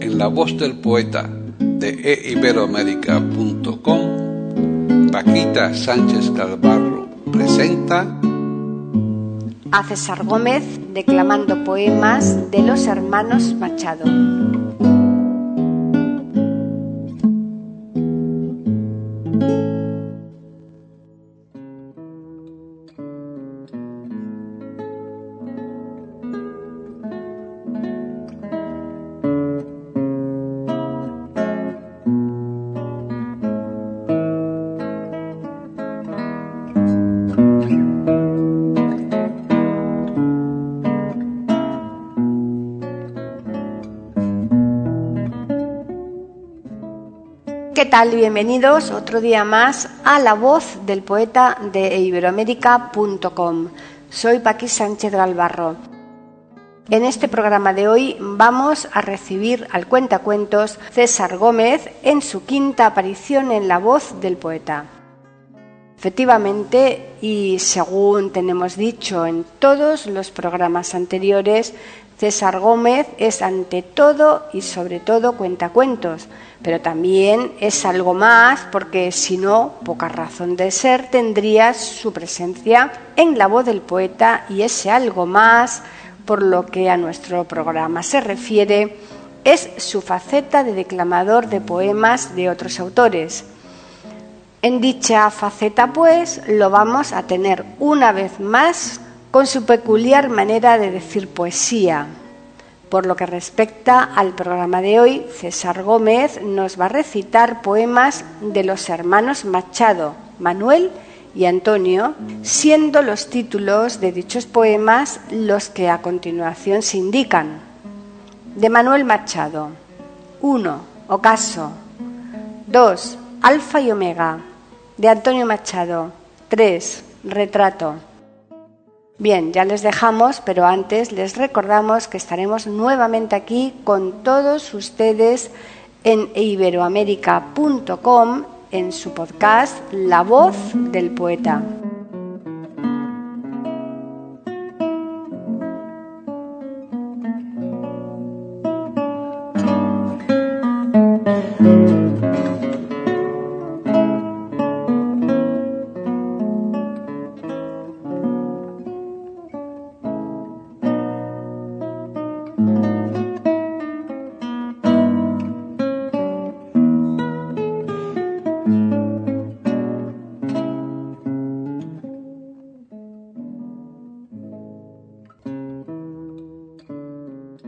En la voz del poeta de eiberoamérica.com, Paquita Sánchez Calvarro presenta a César Gómez declamando poemas de los hermanos Machado. ¿Qué tal? Bienvenidos otro día más a La Voz del Poeta de iberoamérica.com. Soy Paqui Sánchez Galvarro. En este programa de hoy vamos a recibir al cuentacuentos César Gómez en su quinta aparición en La Voz del Poeta. Efectivamente, y según tenemos dicho en todos los programas anteriores, César Gómez es ante todo y sobre todo cuentacuentos, pero también es algo más porque si no, poca razón de ser tendría su presencia en la voz del poeta y ese algo más, por lo que a nuestro programa se refiere, es su faceta de declamador de poemas de otros autores. En dicha faceta, pues, lo vamos a tener una vez más con su peculiar manera de decir poesía. Por lo que respecta al programa de hoy, César Gómez nos va a recitar poemas de los hermanos Machado, Manuel y Antonio, siendo los títulos de dichos poemas los que a continuación se indican. De Manuel Machado. 1. Ocaso. 2. Alfa y Omega. De Antonio Machado. 3. Retrato. Bien, ya les dejamos, pero antes les recordamos que estaremos nuevamente aquí con todos ustedes en iberoamérica.com en su podcast La voz del poeta.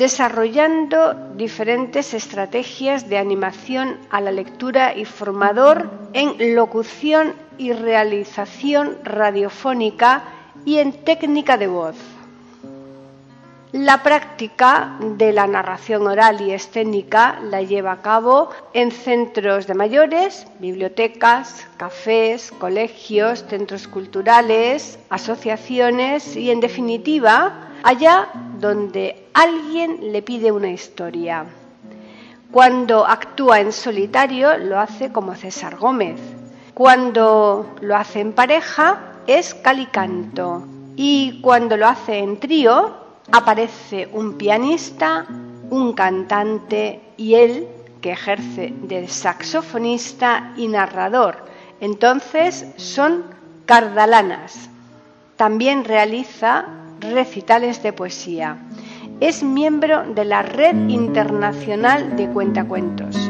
desarrollando diferentes estrategias de animación a la lectura y formador en locución y realización radiofónica y en técnica de voz. La práctica de la narración oral y escénica la lleva a cabo en centros de mayores, bibliotecas, cafés, colegios, centros culturales, asociaciones y, en definitiva, allá donde alguien le pide una historia. Cuando actúa en solitario lo hace como César Gómez. Cuando lo hace en pareja es calicanto. Y cuando lo hace en trío aparece un pianista, un cantante y él que ejerce de saxofonista y narrador. Entonces son cardalanas. También realiza recitales de poesía. Es miembro de la Red Internacional de Cuentacuentos.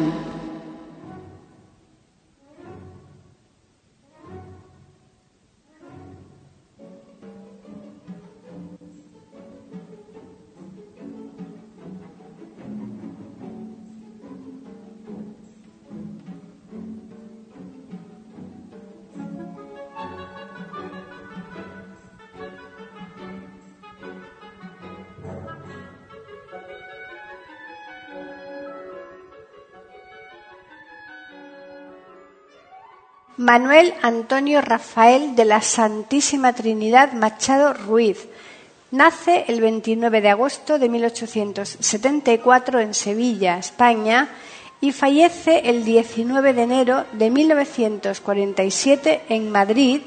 Manuel Antonio Rafael de la Santísima Trinidad Machado Ruiz. Nace el 29 de agosto de 1874 en Sevilla, España, y fallece el 19 de enero de 1947 en Madrid,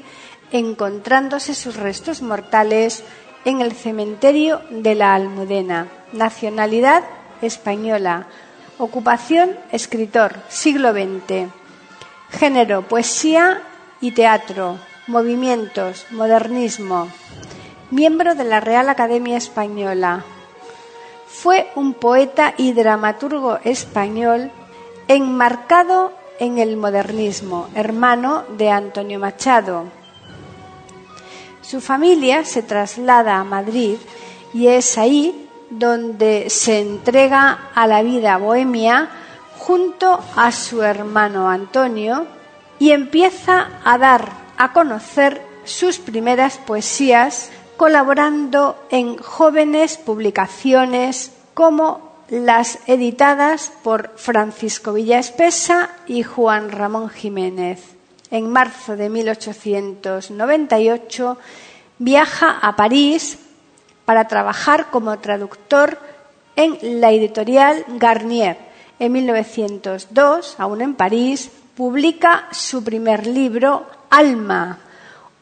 encontrándose sus restos mortales en el cementerio de la Almudena. Nacionalidad española. Ocupación escritor, siglo XX. Género, poesía y teatro. Movimientos, modernismo. Miembro de la Real Academia Española. Fue un poeta y dramaturgo español enmarcado en el modernismo, hermano de Antonio Machado. Su familia se traslada a Madrid y es ahí donde se entrega a la vida bohemia junto a su hermano Antonio y empieza a dar a conocer sus primeras poesías colaborando en jóvenes publicaciones como las editadas por Francisco Villaespesa y Juan Ramón Jiménez. En marzo de 1898 viaja a París para trabajar como traductor en la editorial Garnier en 1902, aún en París, publica su primer libro, Alma,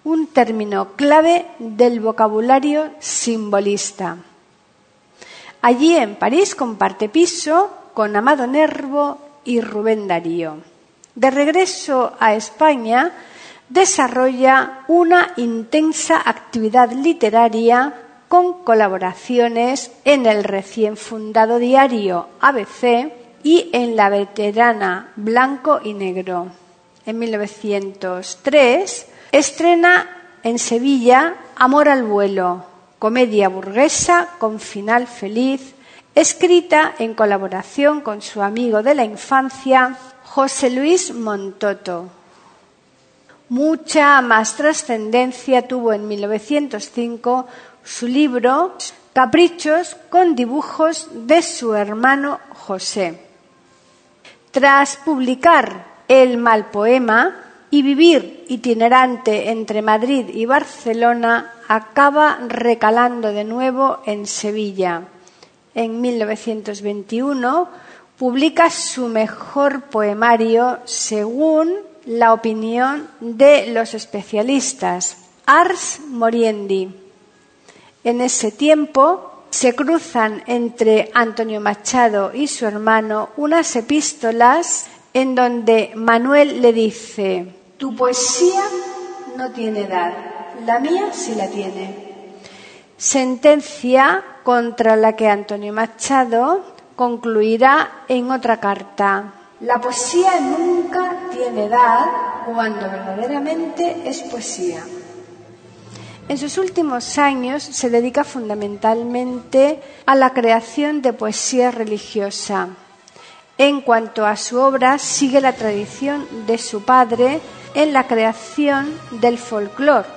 un término clave del vocabulario simbolista. Allí en París comparte piso con Amado Nervo y Rubén Darío. De regreso a España, desarrolla una intensa actividad literaria con colaboraciones en el recién fundado diario ABC y en la veterana Blanco y Negro. En 1903 estrena en Sevilla Amor al vuelo, comedia burguesa con final feliz, escrita en colaboración con su amigo de la infancia, José Luis Montoto. Mucha más trascendencia tuvo en 1905 su libro Caprichos con dibujos de su hermano José. Tras publicar El mal poema y vivir itinerante entre Madrid y Barcelona, acaba recalando de nuevo en Sevilla. En 1921 publica su mejor poemario según la opinión de los especialistas, Ars Moriendi. En ese tiempo se cruzan entre Antonio Machado y su hermano unas epístolas en donde Manuel le dice, tu poesía no tiene edad, la mía sí la tiene. Sentencia contra la que Antonio Machado concluirá en otra carta. La poesía nunca tiene edad cuando verdaderamente es poesía. En sus últimos años se dedica fundamentalmente a la creación de poesía religiosa. En cuanto a su obra, sigue la tradición de su padre en la creación del folclore.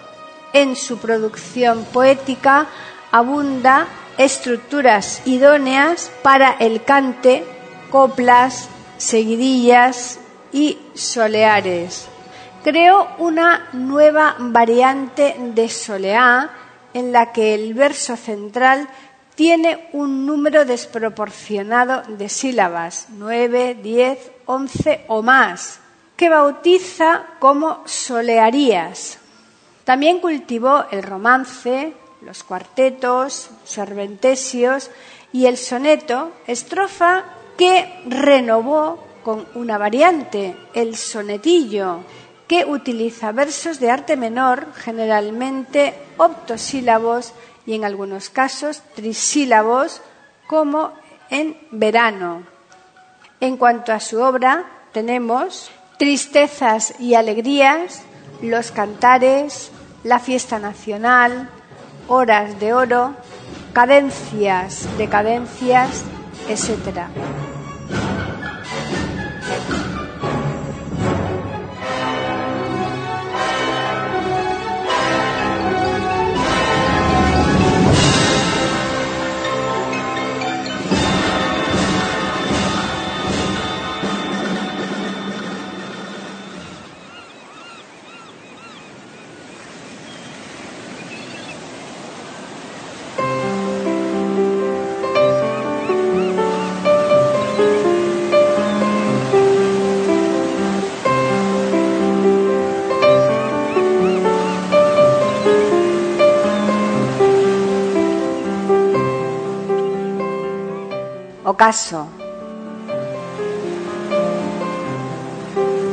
En su producción poética abunda estructuras idóneas para el cante, coplas, seguidillas y soleares creó una nueva variante de soleá en la que el verso central tiene un número desproporcionado de sílabas, nueve, diez, once o más, que bautiza como solearías. También cultivó el romance, los cuartetos, serventesios y el soneto, estrofa que renovó con una variante, el sonetillo, que utiliza versos de arte menor, generalmente octosílabos y en algunos casos trisílabos, como en verano. En cuanto a su obra, tenemos Tristezas y Alegrías, Los Cantares, La Fiesta Nacional, Horas de Oro, Cadencias, Decadencias, etc.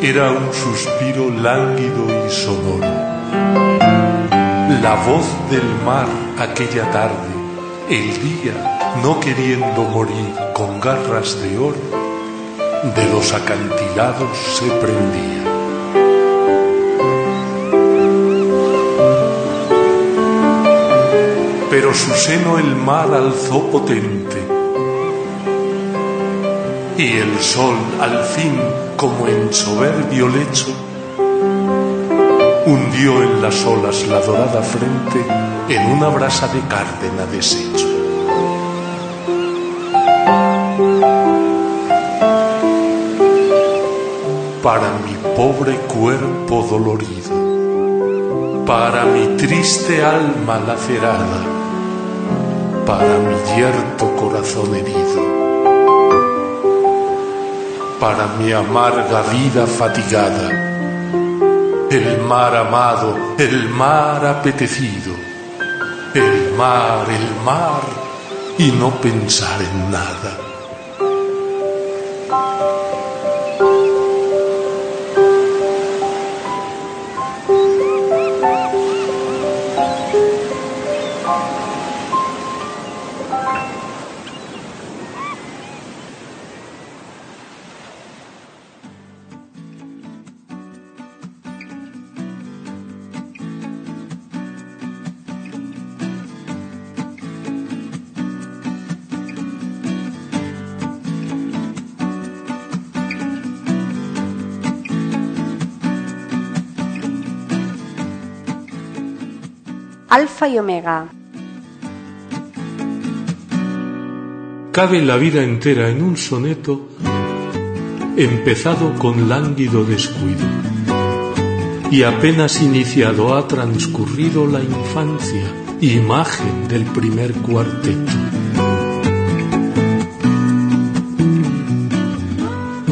Era un suspiro lánguido y sonoro. La voz del mar aquella tarde, el día no queriendo morir con garras de oro, de los acantilados se prendía. Pero su seno el mar alzó potente y el sol al fin, como en soberbio lecho, hundió en las olas la dorada frente en una brasa de cárdena deshecho. Para mi pobre cuerpo dolorido, para mi triste alma lacerada, para mi yerto corazón herido para mi amarga vida fatigada. El mar amado, el mar apetecido, el mar, el mar, y no pensar en nada. Alfa y Omega. Cabe la vida entera en un soneto empezado con lánguido descuido y apenas iniciado ha transcurrido la infancia, imagen del primer cuarteto.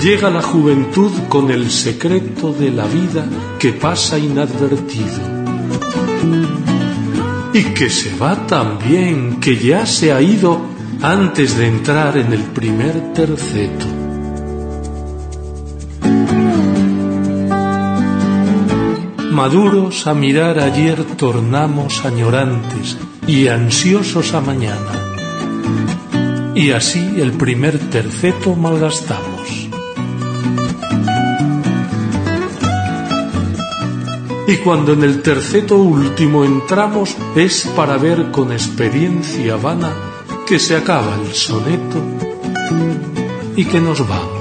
Llega la juventud con el secreto de la vida que pasa inadvertido y que se va tan bien que ya se ha ido antes de entrar en el primer terceto. Maduros a mirar ayer tornamos añorantes y ansiosos a mañana. Y así el primer terceto malgastamos. Y cuando en el terceto último entramos es para ver con experiencia vana que se acaba el soneto y que nos vamos.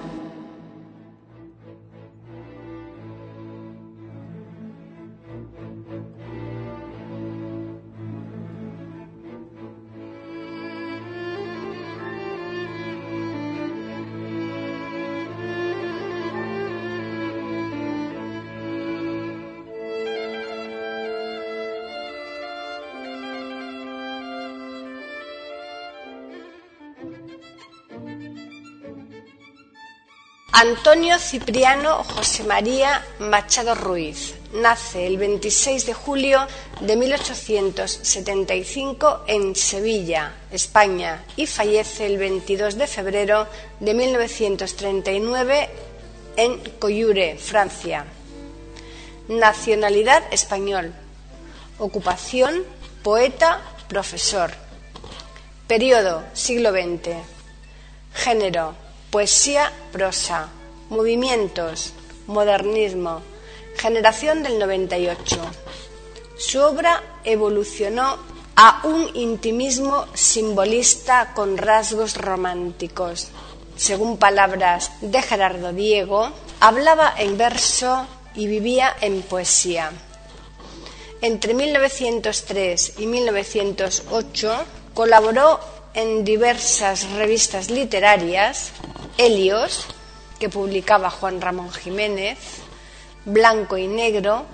Antonio Cipriano José María Machado Ruiz nace el 26 de julio de 1875 en Sevilla, España, y fallece el 22 de febrero de 1939 en Coyure, Francia. Nacionalidad español. Ocupación poeta, profesor. Periodo siglo XX. Género poesía, prosa. Movimientos modernismo. Generación del 98. Su obra evolucionó a un intimismo simbolista con rasgos románticos. Según palabras de Gerardo Diego, hablaba en verso y vivía en poesía. Entre 1903 y 1908 colaboró en diversas revistas literarias, Helios, que publicaba Juan Ramón Jiménez, Blanco y Negro,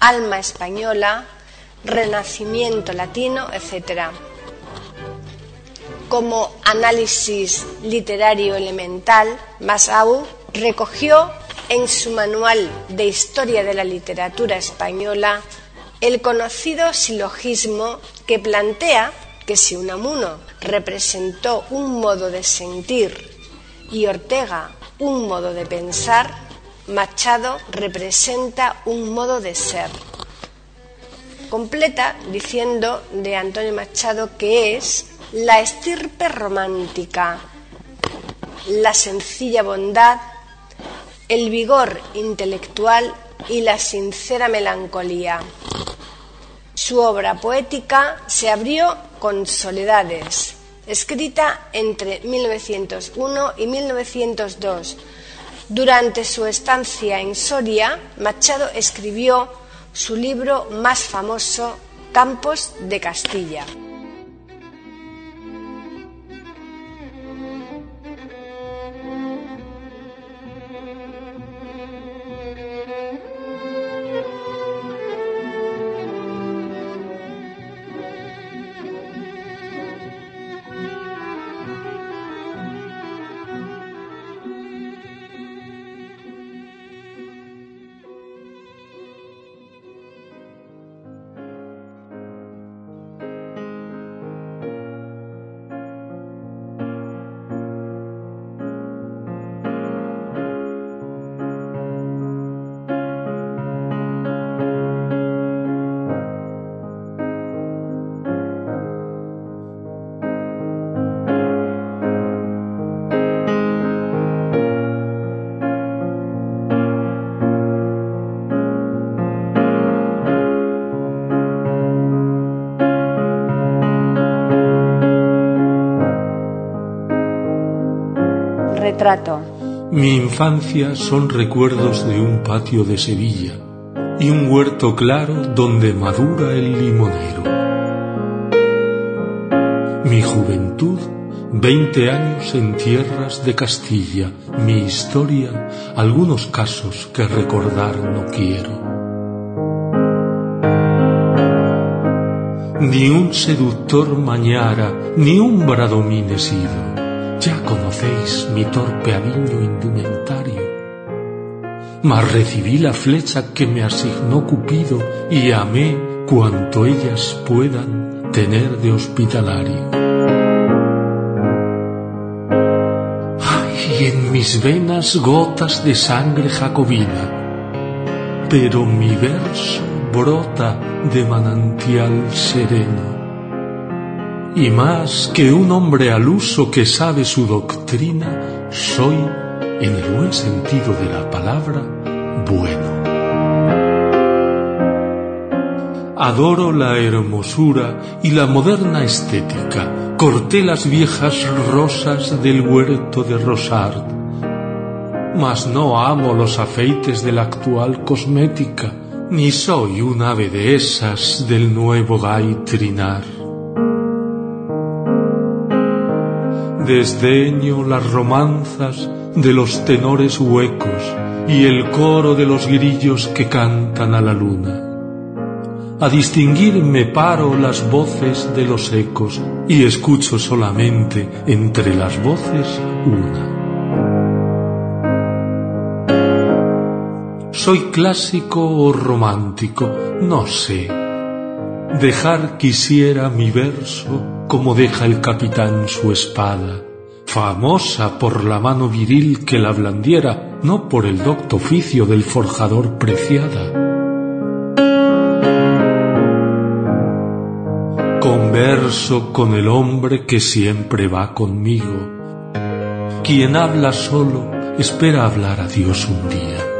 Alma Española, Renacimiento Latino, etc. Como análisis literario elemental, Masau recogió en su manual de Historia de la Literatura Española el conocido silogismo que plantea que si Unamuno representó un modo de sentir y Ortega un modo de pensar, Machado representa un modo de ser. Completa diciendo de Antonio Machado que es la estirpe romántica, la sencilla bondad, el vigor intelectual y la sincera melancolía. Su obra poética se abrió con Soledades, escrita entre 1901 y 1902 durante su estancia en Soria, Machado escribió su libro más famoso, Campos de Castilla. Mi infancia son recuerdos de un patio de Sevilla y un huerto claro donde madura el limonero. Mi juventud, veinte años en tierras de Castilla, mi historia, algunos casos que recordar no quiero. Ni un seductor mañara, ni un bradomín sido ya conocéis mi torpe aviño indumentario. Mas recibí la flecha que me asignó Cupido y amé cuanto ellas puedan tener de hospitalario. Ay, en mis venas gotas de sangre jacobina, pero mi verso brota de manantial sereno y más que un hombre al uso que sabe su doctrina, soy, en el buen sentido de la palabra, bueno. Adoro la hermosura y la moderna estética. Corté las viejas rosas del huerto de Rosard. Mas no amo los afeites de la actual cosmética, ni soy un ave de esas del nuevo gaitrinar. Desdeño las romanzas de los tenores huecos y el coro de los grillos que cantan a la luna. A distinguir me paro las voces de los ecos y escucho solamente entre las voces una. ¿Soy clásico o romántico? No sé. Dejar quisiera mi verso como deja el capitán su espada, famosa por la mano viril que la blandiera, no por el docto oficio del forjador preciada. Converso con el hombre que siempre va conmigo. Quien habla solo espera hablar a Dios un día.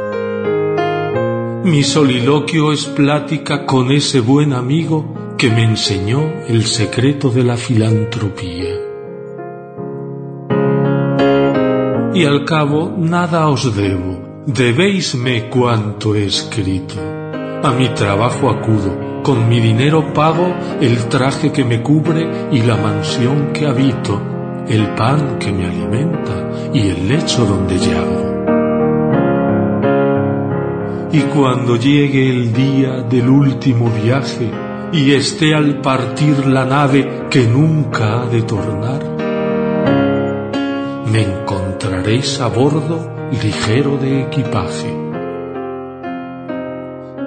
Mi soliloquio es plática con ese buen amigo que me enseñó el secreto de la filantropía. Y al cabo nada os debo, debéisme cuanto he escrito. A mi trabajo acudo, con mi dinero pago el traje que me cubre y la mansión que habito, el pan que me alimenta y el lecho donde llamo y cuando llegue el día del último viaje y esté al partir la nave que nunca ha de tornar, me encontraréis a bordo ligero de equipaje,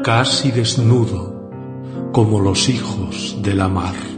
casi desnudo como los hijos de la mar.